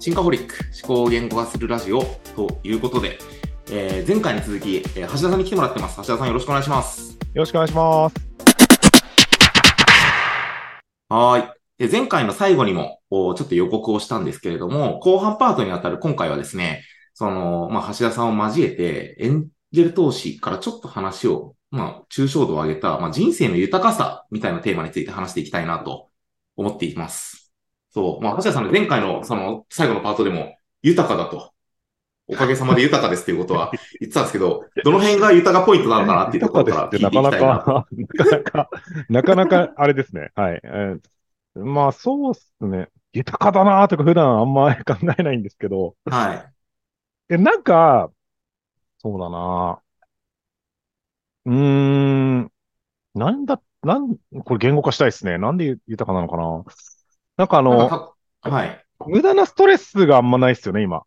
シンカホリック思考を言語化するラジオということで、えー前回に続き、えー橋田さんに来てもらってます。橋田さんよろしくお願いします。よろしくお願いします。はーい。で前回の最後にも、おちょっと予告をしたんですけれども、後半パートにあたる今回はですね、その、まあ、橋田さんを交えて、エンジェル投資からちょっと話を、まあ、抽象度を上げた、まあ、人生の豊かさみたいなテーマについて話していきたいなと思っています。そう。まあ、橋田さんの前回の、その、最後のパートでも、豊かだと。おかげさまで豊かですっていうことは 言ってたんですけど、どの辺が豊かポイントなのかなっていうところから 聞いていきたいな。なかなか、なかなか、なかなか、あれですね。はい。えーまあ、そうっすね。豊かだなーとか普段あんまり考えないんですけど、はい。え、なんか、そうだなうーん、なんだ、なん、これ言語化したいですね。なんで豊かなのかななんかあの、はい。無駄なストレスがあんまないっすよね、今。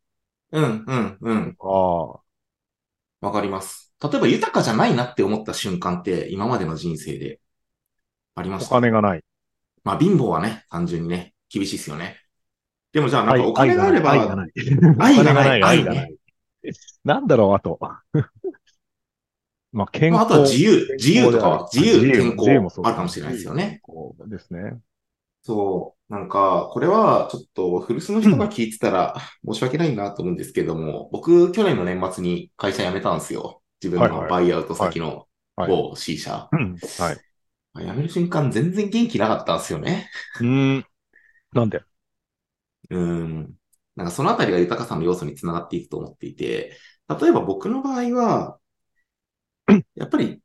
うん、うん、うん。ああ。わかります。例えば豊かじゃないなって思った瞬間って今までの人生でありまおした。金がない。まあ貧乏はね、単純にね、厳しいですよね。でもじゃあなんかお金があれば、愛がない。愛がないお金がない。愛がない。なんだろう、あと。まあ、健康。まあ、あとは自由、自由とかは、自由、健康あるかもしれないですよね。。そうですね。そう。なんか、これはちょっと古巣の人が聞いてたら 申し訳ないなと思うんですけども、僕去年の年末に会社辞めたんですよ。自分のバイアウト先のはい。某 C 社。うんはい。辞める瞬間全然元気なかったんですよね。うーん。なんで？うーん。なんかそのあたりが豊かさの要素につながっていくと思っていて、例えば僕の場合は、やっぱり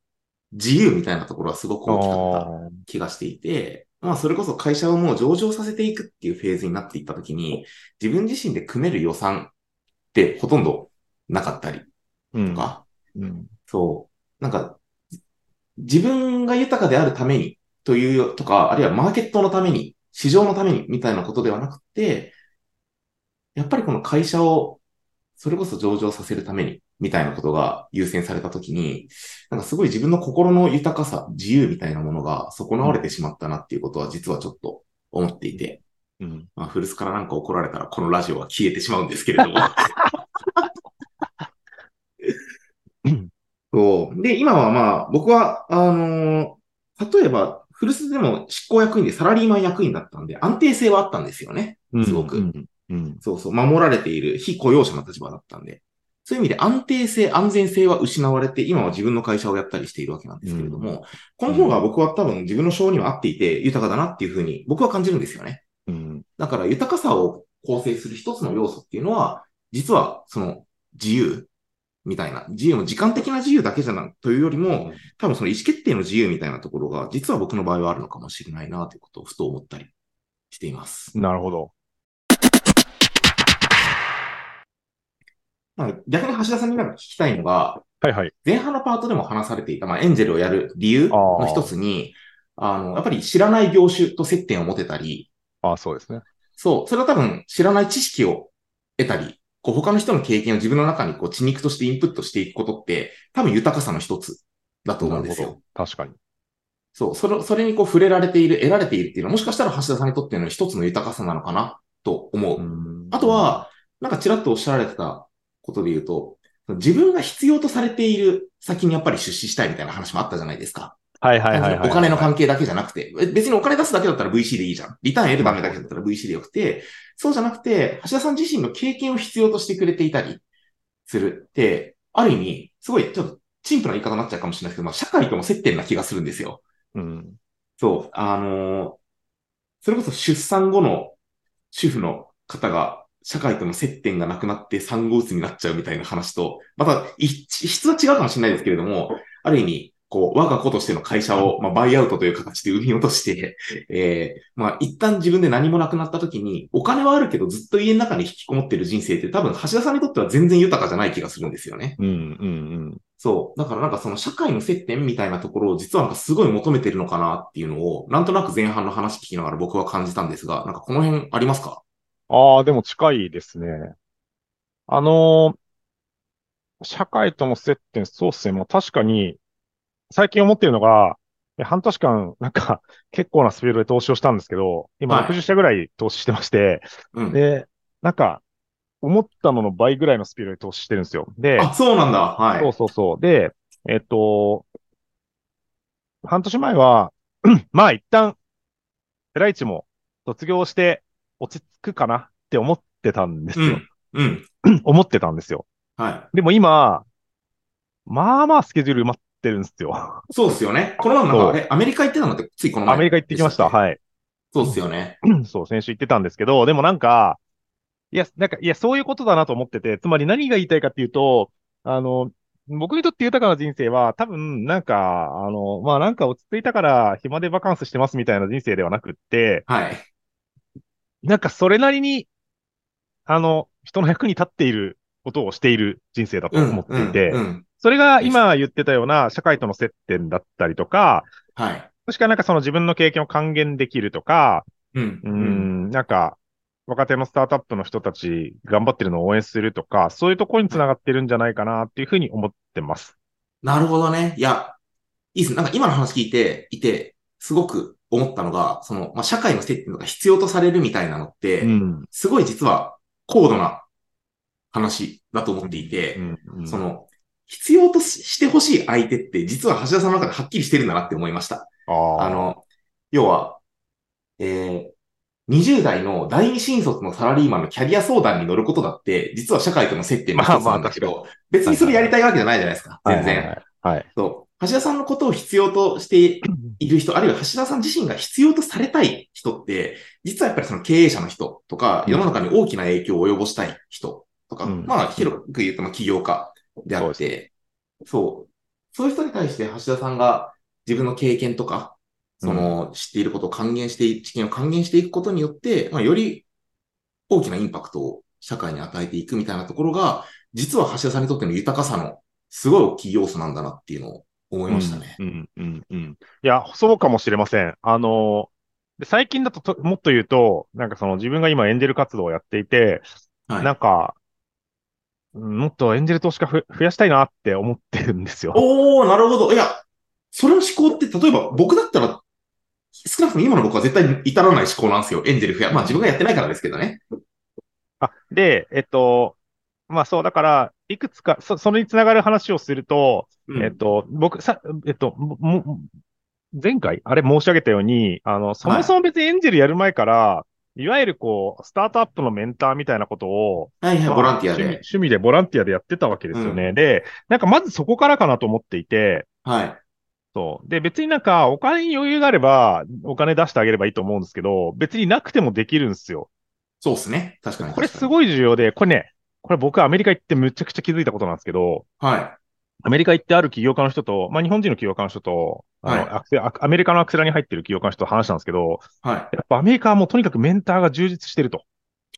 自由みたいなところはすごく大きかったあ気がしていて、まあそれこそ会社をもう上場させていくっていうフェーズになっていったときに、自分自身で組める予算ってほとんどなかったりーとか、うん。そう、なんか自分が豊かであるためにというとか、あるいはマーケットのために、市場のためにみたいなことではなくて、やっぱりこの会社をそれこそ上場させるためにみたいなことが優先されたときに、なんかすごい自分の心の豊かさ、自由みたいなものが損なわれてしまったなっていうことは実はちょっと思っていて、うん。まあ、古巣からなんか怒られたらこのラジオは消えてしまうんですけれども。うんそう。で、今はまあ、僕は、あの例えば、古巣でも執行役員でサラリーマン役員だったんで、安定性はあったんですよね。すごく。うん。うん。そうそう、守られている非雇用者の立場だったんで。そういう意味で安定性、安全性は失われて、今は自分の会社をやったりしているわけなんですけれども、この方が僕は多分自分の性には合っていて豊かだなっていうふうに僕は感じるんですよね。うん。だから豊かさを構成する一つの要素っていうのは、実はその自由みたいな、自由も時間的な自由だけじゃなというよりも、多分その意思決定の自由みたいなところが、実は僕の場合はあるのかもしれないなということをふと思ったりしています。なるほど。逆に橋田さんになんか聞きたいのが、はいはい。前半のパートでも話されていた、まあ、エンジェルをやる理由の一つに、あの、やっぱり知らない業種と接点を持てたり、ああ、そうですね。そう、それは多分知らない知識を得たり、こう他の人の経験を自分の中にこう血肉としてインプットしていくことって、多分豊かさの一つだと思うんですよ。確かに。そう、それ、それにこう触れられている、得られているっていうのは、もしかしたら橋田さんにとっての一つの豊かさなのかなと思う。んあと、は、なんかちらっとおっしゃられてたことで言うと、自分が必要とされている先にやっぱり出資したいみたいな話もあったじゃないですか。はいはいはいはい。お金の関係だけじゃなくて、え別にお金出すだけだったら VC でいいじゃん。リターン得るためだけだったら VC でよくて、そうじゃなくて、橋田さん自身の経験を必要としてくれていたりするって、ある意味、すごいちょっと陳腐な言い方になっちゃうかもしれないですけど、まあ、社会とも接点な気がするんですよ。うん。そう、あのーそれこそ出産後の主婦の方が社会との接点がなくなって産後うつになっちゃうみたいな話と、また、い質は違うかもしれないですけれども、ある意味、こう、我が子としての会社を、まあ、バイアウトという形で生み落として、えー、まあ、一旦自分で何もなくなった時に、お金はあるけどずっと家の中に引きこもってる人生って多分、橋田さんにとっては全然豊かじゃない気がするんですよね。うん、うん、そう。だからなんかその社会の接点みたいなところを実はなんかすごい求めてるのかなっていうのを、なんとなく前半の話聞きながら僕は感じたんですが、なんかこの辺ありますか？ああ、でも近いですね。あのー社会との接点、そうっすね。もう確かに、最近思ってるのが、で半年間、なんか、結構なスピードで投資をしたんですけど、今はい60社ぐらい投資してまして、うん。で、なんか、思ったのの倍ぐらいのスピードで投資してるんですよ。で、あ、そうなんだ。はい。そうそうそう。で、えっと、半年前は、まあ一旦、ペライチも卒業して落ち着くかなって思ってたんですよ。うん。うん。思ってたんですよ。はい。でも今、まあまあスケジュール埋まってるんですよ。そうっすよね。この前なんか、そうあれ、アメリカ行ってたのって、ついこの前。アメリカ行ってきました。い。はい。そうっすよね。そう、先週言ってたんですけど、でもなんか、いや、なんか、いや、そういうことだなと思ってて、つまり何が言いたいかっていうと、あの、僕にとって豊かな人生は、多分、なんか、あの、まあ、なんか落ち着いたから暇でバカンスしてますみたいな人生ではなくって、はい。なんかそれなりに、あの、人の役に立っていることをしている人生だとうん。思っていて、うん。うんそれが今言ってたような社会との接点だったりとか、はい。もしくはなんかその自分の経験を還元できるとか、うん。うーん、なんか、若手のスタートアップの人たち頑張ってるのを応援するとか、そういうところにつながってるんじゃないかなっていうふうに思ってます。なるほどね。いや、いいですね。なんか今の話聞いていて、すごく思ったのが、その、まあ、社会の接点とか必要とされるみたいなのって、うん。すごい実は高度な話だと思っていて、うんうんその、必要とししてほしい相手って実は橋田さんの中ではっきりしてるんだなって思いました。あの、要は、えー、20代の第二新卒のサラリーマンのキャリア相談に乗ることだって、実は社会との接点の一つなんだけまあまど、別にそれやりたいわけじゃないじゃないですか。全然。はいはいはい。はい。そう。橋田さんのことを必要としている人、あるいは橋田さん自身が必要とされたい人って、実はやっぱりその経営者の人とか、うん。世の中に大きな影響を及ぼしたい人とか、うん。まあ広く言うとまあ起業家であって、そう。そう。いう人に対して橋田さんが自分の経験とか、その知っていることを還元してい、知見を還元していくことによって、まあより大きなインパクトを社会に与えていくみたいなところが、実は橋田さんにとっての豊かさのすごい大きい要素なんだなっていうのを思いましたね。うん、うん、うん。いや、そうかもしれません。あの、で最近だとと、もっと言うと、なんかその自分が今エンジェル活動をやっていて、はい。なんか、うんもっとエンジェル投資家ふ増やしたいなって思ってるんですよ。おー、なるほど。いや、それの思考って、例えば僕だったら、少なくとも今の僕は絶対至らない思考なんですよ。エンジェル増や。まあ自分がやってないからですけどね。あ、で、えっと、まあそう、だから、いくつか、そ、それにつながる話をすると、うんえっと、僕、さ、えっと、も、も前回、あれ申し上げたように、あの、そもそも別にエンジェルやる前から、い、わゆるこう、スタートアップのメンターみたいなことを、はいはい、まあボランティア趣味で。趣味でボランティアでやってたわけですよね。で、なんかまずそこからかなと思っていて、はい。そう。で、別になんかお金に余裕があれば、お金出してあげればいいと思うんですけど、別になくてもできるんですよ。そうですね。確かに。これすい。ごい重要で、これね、これ僕アメリカ行ってむちゃくちゃ気づいたことなんですけど、はい。アメリカ行ってある起業家の人と、まあ日本人の起業家の人と、あの、はいアクセアアメリカのアクセラに入ってる起業家の人と話したんですけど、はい。やっぱアメリカはもうとにかくメンターが充実してると。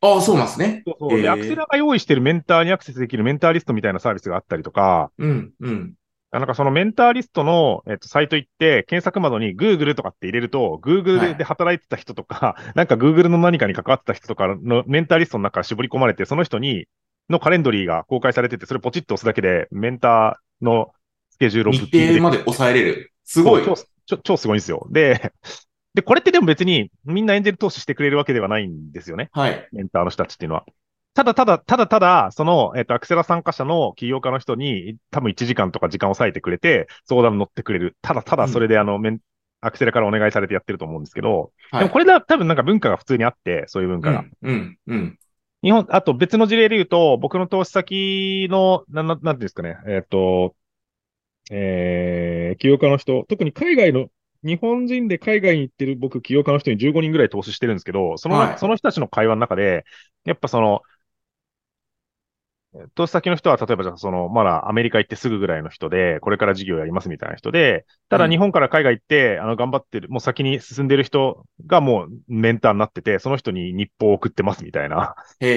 ああ、そうなんですね。そうそうで、アクセラが用意してるメンターにアクセスできるメンターリストみたいなサービスがあったりとか、うん、うん。なんかそのメンターリストの、えっと、サイト行って、検索窓に Google とかって入れると、Google で働いてた人とか、なんか Google の何かに関わってた人とかのメンターリストの中から絞り込まれて、その人に、のカレンドリーが公開されてて、それポチッと押すだけで、メンターのスケジュールを日程まで抑えれる。すごい。超超超すごいんですよ。で、で、これってでも別にみんなエンジェル投資してくれるわけではないんですよね。はい。メンターの人たちっていうのは。ただただ、ただただ、その、えっと、アクセラ参加者の起業家の人に、多分1時間とか時間を割いてくれて、相談に乗ってくれる。ただただ、それであの、メン、アクセラからお願いされてやってると思うんですけど、はい。でもこれだ、多分なんか文化が普通にあって、そういう文化が。うん、うん、うん。日本、あと別の事例で言うと、僕の投資先の、な、ななんていうんですかね、えっ、と、えー、起業家の人、特に海外の、日本人で海外に行ってる僕、起業家の人に15人ぐらい投資してるんですけど、その、はい。その人たちの会話の中で、やっぱその、投資先の人は、例えばじゃあ、その、まだアメリカ行ってすぐぐらいの人で、これから事業やりますみたいな人で、ただうん日本から海外行って、あの、頑張ってる、もう先に進んでる人がもうメンターになってて、その人に日報を送ってますみたいな。へ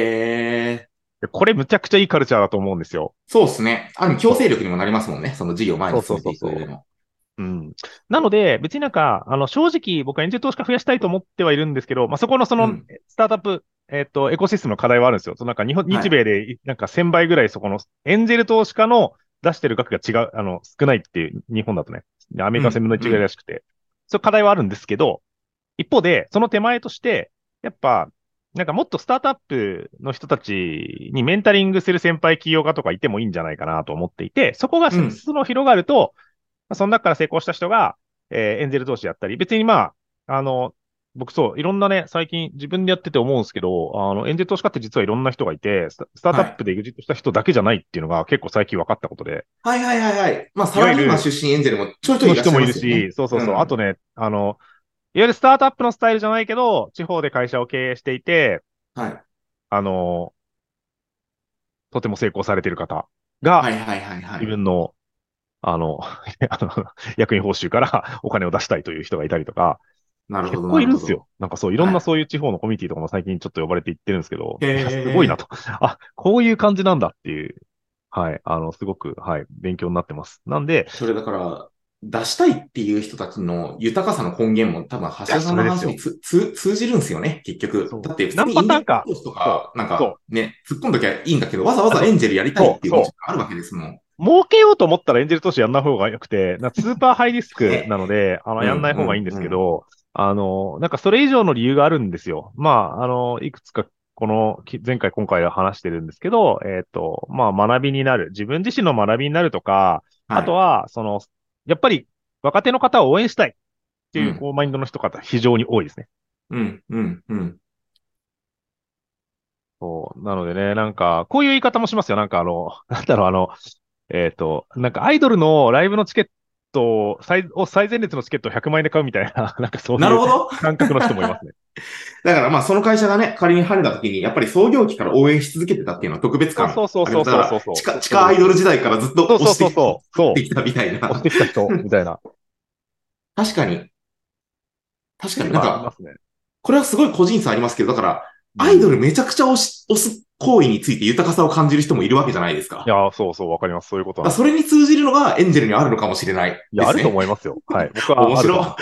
え。でこれむちゃくちゃいいカルチャーだと思うんですよ。そうですね。ある意味強制力にもなりますもんね。その事業を前に進めていくそうそうそう。うん。なので、別になんか、あの、正直僕はエンジェル投資家増やしたいと思ってはいるんですけど、まあ、そこのその、うんスタートアップ、えっ、と、エコシステムの課題はあるんですよ。そのなんか日本、はい日米で、なんか1000倍ぐらいそこの、エンジェル投資家の出してる額が違う、あの、少ないっていう、日本だとね。でアメリカは1000分の1ぐらいらしくて。そういう課題はあるんですけど、一方で、その手前として、やっぱ、なんかもっとスタートアップの人たちにメンタリングする先輩企業家とかいてもいいんじゃないかなと思っていて、そこがうん裾野広がると、まあその中から成功した人が、えーエンゼル投資やったり、別にまあ、あの、僕そう、いろんなね、最近自分でやってて思うんですけど、あの、エンゼル投資家って実はいろんな人がいて、スタートアップでエグジットした人だけじゃないっていうのが結構最近分かったことで、はいはいはいはい。まあ、サラリーマン出身エンジェルもちょいちょいのいらっしゃ人もいるいますよね。し、そうそうそう。うんあとね、あの、いわゆるスタートアップのスタイルじゃないけど、地方で会社を経営していて、はい。あの、とても成功されている方が、はいはいはいはい。自分の、あの、役員報酬から お金を出したいという人がいたりとか、結なるほど。構いるんですよ。なんかそう、いろんはないそういう地方のコミュニティとかも最近ちょっと呼ばれていってるんですけど、すごいなと。あ、こういう感じなんだっていう、はい、あの、すごく、はい、勉強になってます。なんで、それだから、出したいっていう人たちの豊かさの根源も多分、橋田さんの話につつ通じるんですよね、結局。だって、普通にインデックスとか、なんそかね、突っ込んどきゃいいんだけど、わざわざエンジェルやりたいっていうそう気持ちがあるわけですもん。儲けようと思ったらエンジェル投資やんない方が良くて、スーパーハイリスクなので、あの、うんやんない方がいいんですけど、あの、なんかそれ以上の理由があるんですよ。まあ、あの、いくつか、この、き前回今回は話してるんですけど、えっ、と、まあ、学びになる。自分自身の学びになるとか、はいあとは、その、やっぱり若手の方を応援したいっていうう、んこう、マインドの人方、非常に多いですね。うん、うん、うん。そう。なのでね、なんか、こういう言い方もしますよ。なんかあの、なんだろう、あの、えっ、と、なんかアイドルのライブのチケットを、最、を最前列のチケットを100万円で買うみたいな、なんかそういう。感覚の人もいますね。だからまあその会社がね、仮に晴れた時に、やっぱり創業期から応援し続けてたっていうのは特別感。そうそうそうそうそうそう地下、地下アイドル時代からずっとそうそう押してそうそう。そう。みたいな。押してきた人、みたいな。確かに。確かになんか、ね。これはすごい個人差ありますけど、だから、アイドルめちゃくちゃ押し、押す行為について豊かさを感じる人もいるわけじゃないですか。いや、そうそう、わかります。そういうことだからなんです。それに通じるのがエンジェルにあるのかもしれないね。いや、あると思いますよ。はい。僕は面白。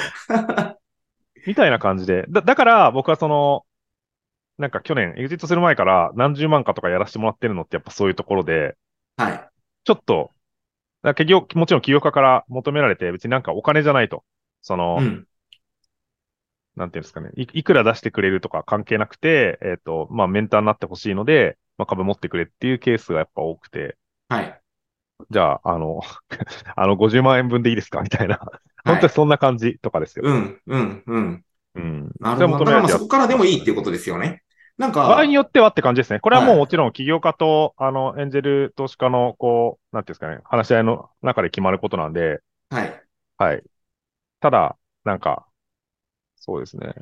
みたいな感じで。だ、だから、僕はその、なんか去年、エグジットする前から何十万かとかやらせてもらってるのってやっぱそういうところで、はい。ちょっと、だ企業、もちろん企業家から求められて、別になんかお金じゃないと。その、うん。なんていうんですかねい。いくら出してくれるとか関係なくて、えっ、と、まあ、メンターになってほしいので、まあ、株持ってくれっていうケースがやっぱ多くて、はい。じゃあ、あの、あの、50万円分でいいですか？みたいな。本当にそんな感じとかですよ。うん、うん、うん。うん。なるほど。だかそこからでもいいっていうことですよね。なんか、場合によってはって感じですね。これはもうはいもちろん企業家と、あの、エンジェル投資家の、こう、なんていうんですかね、話し合いの中で決まることなんで、はい。はい。ただ、なんか、そうですね。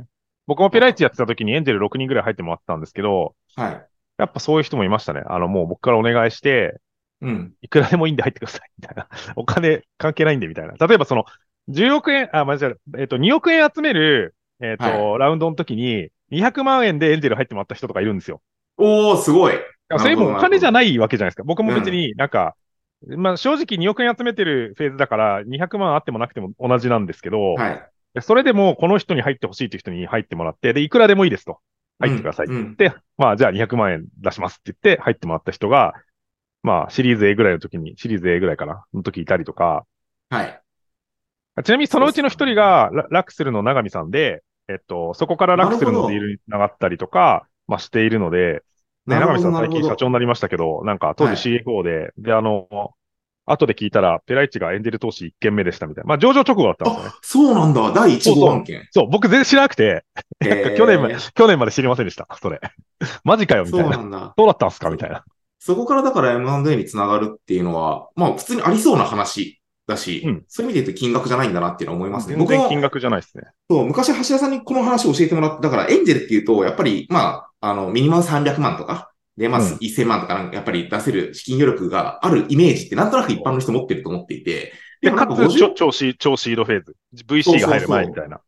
僕もペライチやってた時にエンジェル6人ぐらい入ってもらってたんですけど、はい。やっぱそういう人もいましたね。あの、もう僕からお願いして、うん。いくらでもいいんで入ってください、みたいな。お金関係ないんで、みたいな。例えばその、10億円、あ、間違え、えっと、2億円集める、えっと、ラウンドの時に、200万円でエンジェル入ってもらった人とかいるんですよ。おー、すごい。それもお金じゃないわけじゃないですか。僕も別になんか、まあ正直2億円集めてるフェーズだから、200万あってもなくても同じなんですけど、はい。それでもこの人に入ってほしいという人に入ってもらって、で、いくらでもいいですと。入ってください。うんうんで、まあじゃあ200万円出しますって言って入ってもらった人が、まあシリーズ A ぐらいの時に、シリーズ A ぐらいかな、の時いたりとか、はい。ちなみにそのうちの一人がララクセルの長見さんで、えっと、そこからラクセルのディールに繋がったりとか、まあしているので、ね、なるほど長見さん最近社長になりましたけど、なんか当はい時 CFO で、で、あの、後で聞いたら、ペライチがエンジェル投資1件目でしたみたいな。まあ上場直後だったんですよね。あ、そうなんだ。第1号案件。そう、僕全然知らなくて、去年まで、えー去年まで知りませんでした。それ。マジかよ、みそたいな。うなんだ。どうだったんすかみたいな。そこからだから M&A につながるっていうのは、まあ普通にありそうな話だし、うんそういう意味で言うと金額じゃないんだなっていうのは思いますね。全然金額じゃないですね。そう、昔橋田さんにこの話を教えてもらって、だからエンジェルっていうと、やっぱり、まあ、あの、ミニマム300万とか、で、まあ、うん1000万とかなんか、やっぱり出せる資金余力があるイメージってなんとなく一般の人持ってると思っていて、で、もなんかかつ、ちょ50超シー超シードフェーズ。VC が入る前みたいな。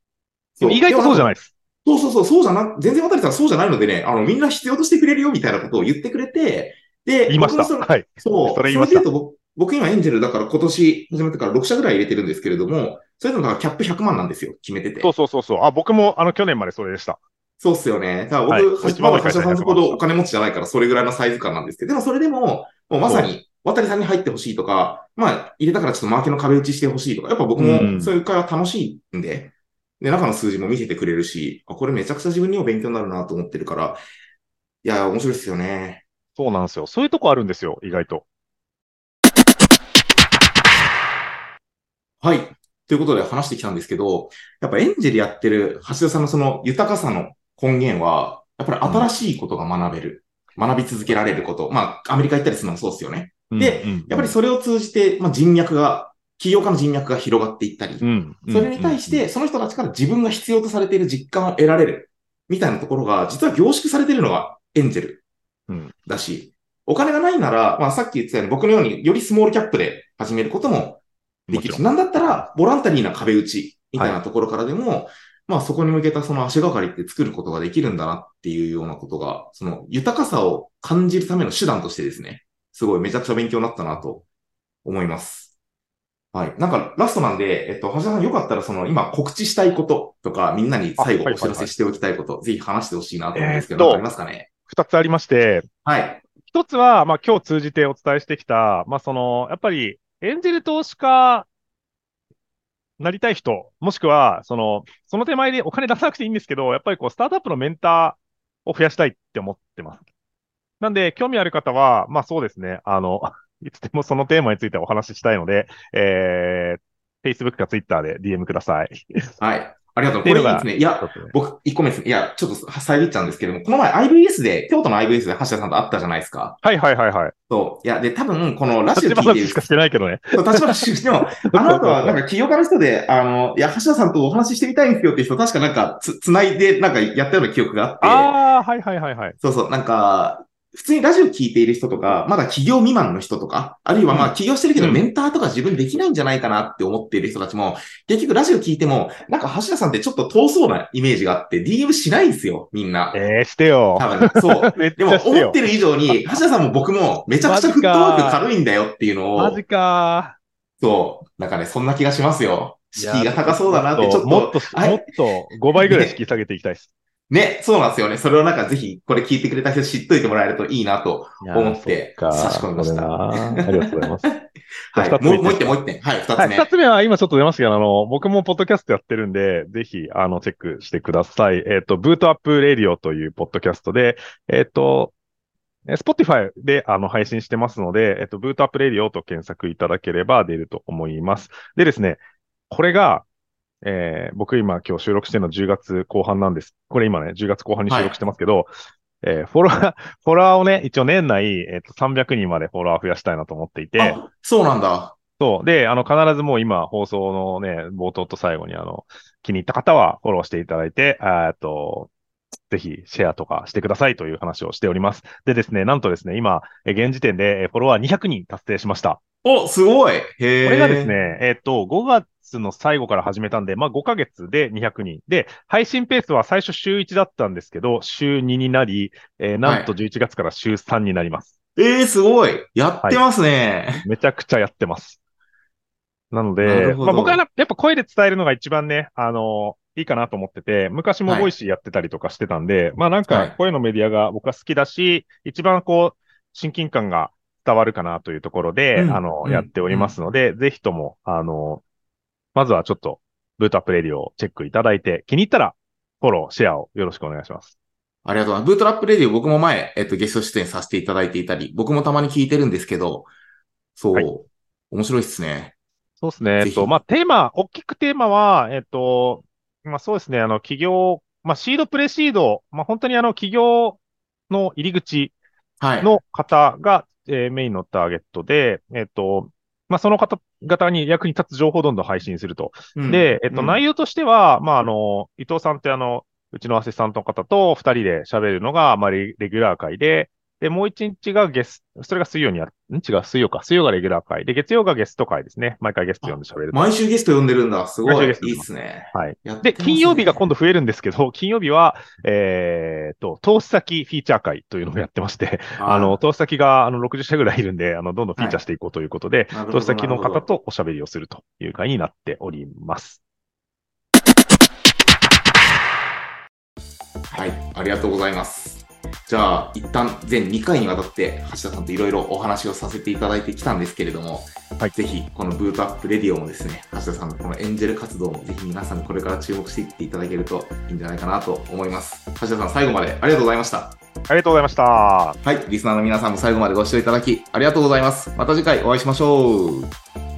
でも意外とそうじゃないい。です。そうそうそう、そうじゃな、全然渡さんそうじゃないのでね、あの、みんな必要としてくれるよみたいなことを言ってくれて、で、言いました。はい。そう。それ言いました僕、僕今エンジェルだから今年始めてから6社ぐらい入れてるんですけれども、それでもだからキャップ100万なんですよ、決めてて。そうそうそうそう。あ、僕も、あの、去年までそれでした。そうっすよね。だから僕、はいまだ橋田さんほどお金持ちじゃないからそれぐらいのサイズ感なんですけど、でもそれでも、もうまさに、渡さんに入ってほしいとか、まあ、入れたからちょっとマーケの壁打ちしてほしいとか、やっぱ僕うんもそういう会話楽しいんで、で、中の数字も見せてくれるし、あ、これめちゃくちゃ自分にも勉強になるなと思ってるから、いや、面白いですよね。そうなんですよ。そういうとこあるんですよ、意外と。はい。ということで話してきたんですけど、やっぱエンジェルやってる橋田さんのその豊かさの根源は、やっぱり新しいことが学べる。学び続けられること。まあ、アメリカ行ったりするのもそうですよね。でやっぱりそれを通じて、まあ、人脈が、起業家の人脈が広がっていったり、うんそれに対して、その人たちから自分が必要とされている実感を得られる、みたいなところが、実は凝縮されているのがエンジェルうん。だし、お金がないなら、まあさっき言ってたように僕のようによりスモールキャップで始めることもできる。し、なんだったら、ボランタリーな壁打ちみたいなところからでも、まあそこに向けたその足がかりって作ることができるんだなっていうようなことが、その豊かさを感じるための手段としてですね、すごいめちゃくちゃ勉強になったなと思います。はい。なんかラストなんで、えっと、橋田さんよかったらその今告知したいこととか、みんなに最後お知らせしておきたいこと、ぜひ話してほしいなと思うんですけど、えーありますかね？二つありまして、はい。一つは、まあ今日通じてお伝えしてきた、まあその、やっぱりエンジェル投資家なりたい人、もしくは、その、その手前でお金出さなくていいんですけど、やっぱりこう、スタートアップのメンターを増やしたいって思ってます。なんで、興味ある方は、まあそうですね、あの、いつでもそのテーマについてお話ししたいので、えー、Facebook か Twitter で DM ください。はい。ありがとう。これいいですね。いや、僕、一個目ですね。いや、ちょっと遮っちゃうんですけども、この前 IVS で、京都の IVS で橋田さんと会ったじゃないですか。はいはいはいはい。そう。いや、で、多分、このラジオ聞いてる立ち話しかしてないけどね。そう、立場しても、あの後は、なんか、起業家の人で、あの、いや、橋田さんとお話ししてみたいんですよっていう人、確かなんか、つ、つないで、なんか、やったような記憶があって、ああ、はいはいはいはい。そうそう、なんか、普通にラジオ聞いている人とか、まだ起業未満の人とか、あるいはまあうん起業してるけどうんメンターとか自分できないんじゃないかなって思っている人たちも、結局ラジオ聞いても、なんか橋田さんってちょっと遠そうなイメージがあって、DM しないんですよ、みんな。えー、してよ。多分、そう。でも思っ。てる以上に、橋田さんも僕もめちゃくちゃフットワーク軽いんだよっていうのをマジ、かそう。なんかね、そんな気がしますよ。ー。敷居が高そうだなって、ちょっと、もっと、はいもっと5倍ぐらい敷き下げていきたいです。ね、そうなんですよね。それをなんかぜひ、これ聞いてくれた人知っといてもらえるといいなと。思って差し込みましたありがとうございます。はい。二つ目もう、もう一点、もう一点。はい、二はい。つ目。二つ目は今ちょっと出ましたけど、あの、僕もポッドキャストやってるんで、ぜひ、あの、チェックしてください。えっ、と、ブートアップレディオというポッドキャストで、えっ、と、えー Spotify であの配信してますので、えっ、と、ブートアップレディオと検索いただければ出ると思います。でですね、これが、えー僕今今日収録してるの10月後半なんです。これ今ね、10月後半に収録してますけど、えーフォロワー、フォロワーをね、一応年内、えっ、と、300人までフォロワー増やしたいなと思っていて、あ、そうなんだ。そう。で、あの、必ずもう今、放送のね、冒頭と最後に、あの、気に入った方はフォローしていただいて、えっと、ぜひシェアとかしてくださいという話をしております。でですね、なんとですね、今、え現時点でえフォロワー200人達成しました。お、すごい。これがですね、えっと、5月の最後から始めたんで、まあ5ヶ月で200人。で、配信ペースは最初週1だったんですけど、週2になり、えーなんと11月から週3になります。ええすごい。やってますね。めちゃくちゃやってます。なのなで、まあ僕はなやっぱ声で伝えるのが一番ね、あの、いいかなと思ってて、昔もはいボイシーやってたりとかしてたんで、まあなんはいか声のメディアが僕は好きだし、一番こう、親近感が伝わるかなというところで、うんあの、うんやっておりますので、ぜひとも、あの、まずはちょっと、ブートアップレディオをチェックいただいて、気に入ったら、フォロー、シェアをよろしくお願いします。ありがとうございます。ブートアップレディオ僕も前、えっと、ゲスト出演させていただいていたり、僕もたまに聞いてるんですけど、そう、はい面白いっすね。そうですね。えっと、まあ、テーマ、大きくテーマは、えっと、まあ、そうですね。あの、企業、まあ、シードプレシード、まあ、本当にあの、企業の入り口はい。の方が、えーメインのターゲットで、えっと、まあ、その方々に役に立つ情報をどんどん配信すると。うんで、えっと、うん内容としては、まあ、あの、伊藤さんってあの、うちのアシスタントの方と二人で喋るのが、まあ、レレギュラー会で、で、もう一日がゲスト、それが水曜にやる、ん？違う、水曜か。水曜がレギュラー会。で、月曜がゲスト会ですね。毎回ゲスト呼んで喋ると。毎週ゲスト呼んでるんだ。すごい。いいっすね。はい。で、金曜日が今度増えるんですけど、金曜日は、えーと、投資先フィーチャー会というのをやってまして、あの、投資先があの60社ぐらいいるんで、あの、どんどんフィーチャーしていこうということで、なるほど投資先の方とおしゃべりをするという会になっております。はい。ありがとうございます。じゃあ、一旦全2回にわたって橋田さんといろいろお話をさせていただいてきたんですけれども、はいぜひこのブートアップレディオもですね、橋田さんのこのエンジェル活動もぜひ皆さんこれから注目していっていただけるといいんじゃないかなと思います。橋田さん最後までありがとうございました。ありがとうございました。はい、リスナーの皆さんも最後までご視聴いただきありがとうございます。また次回お会いしましょう。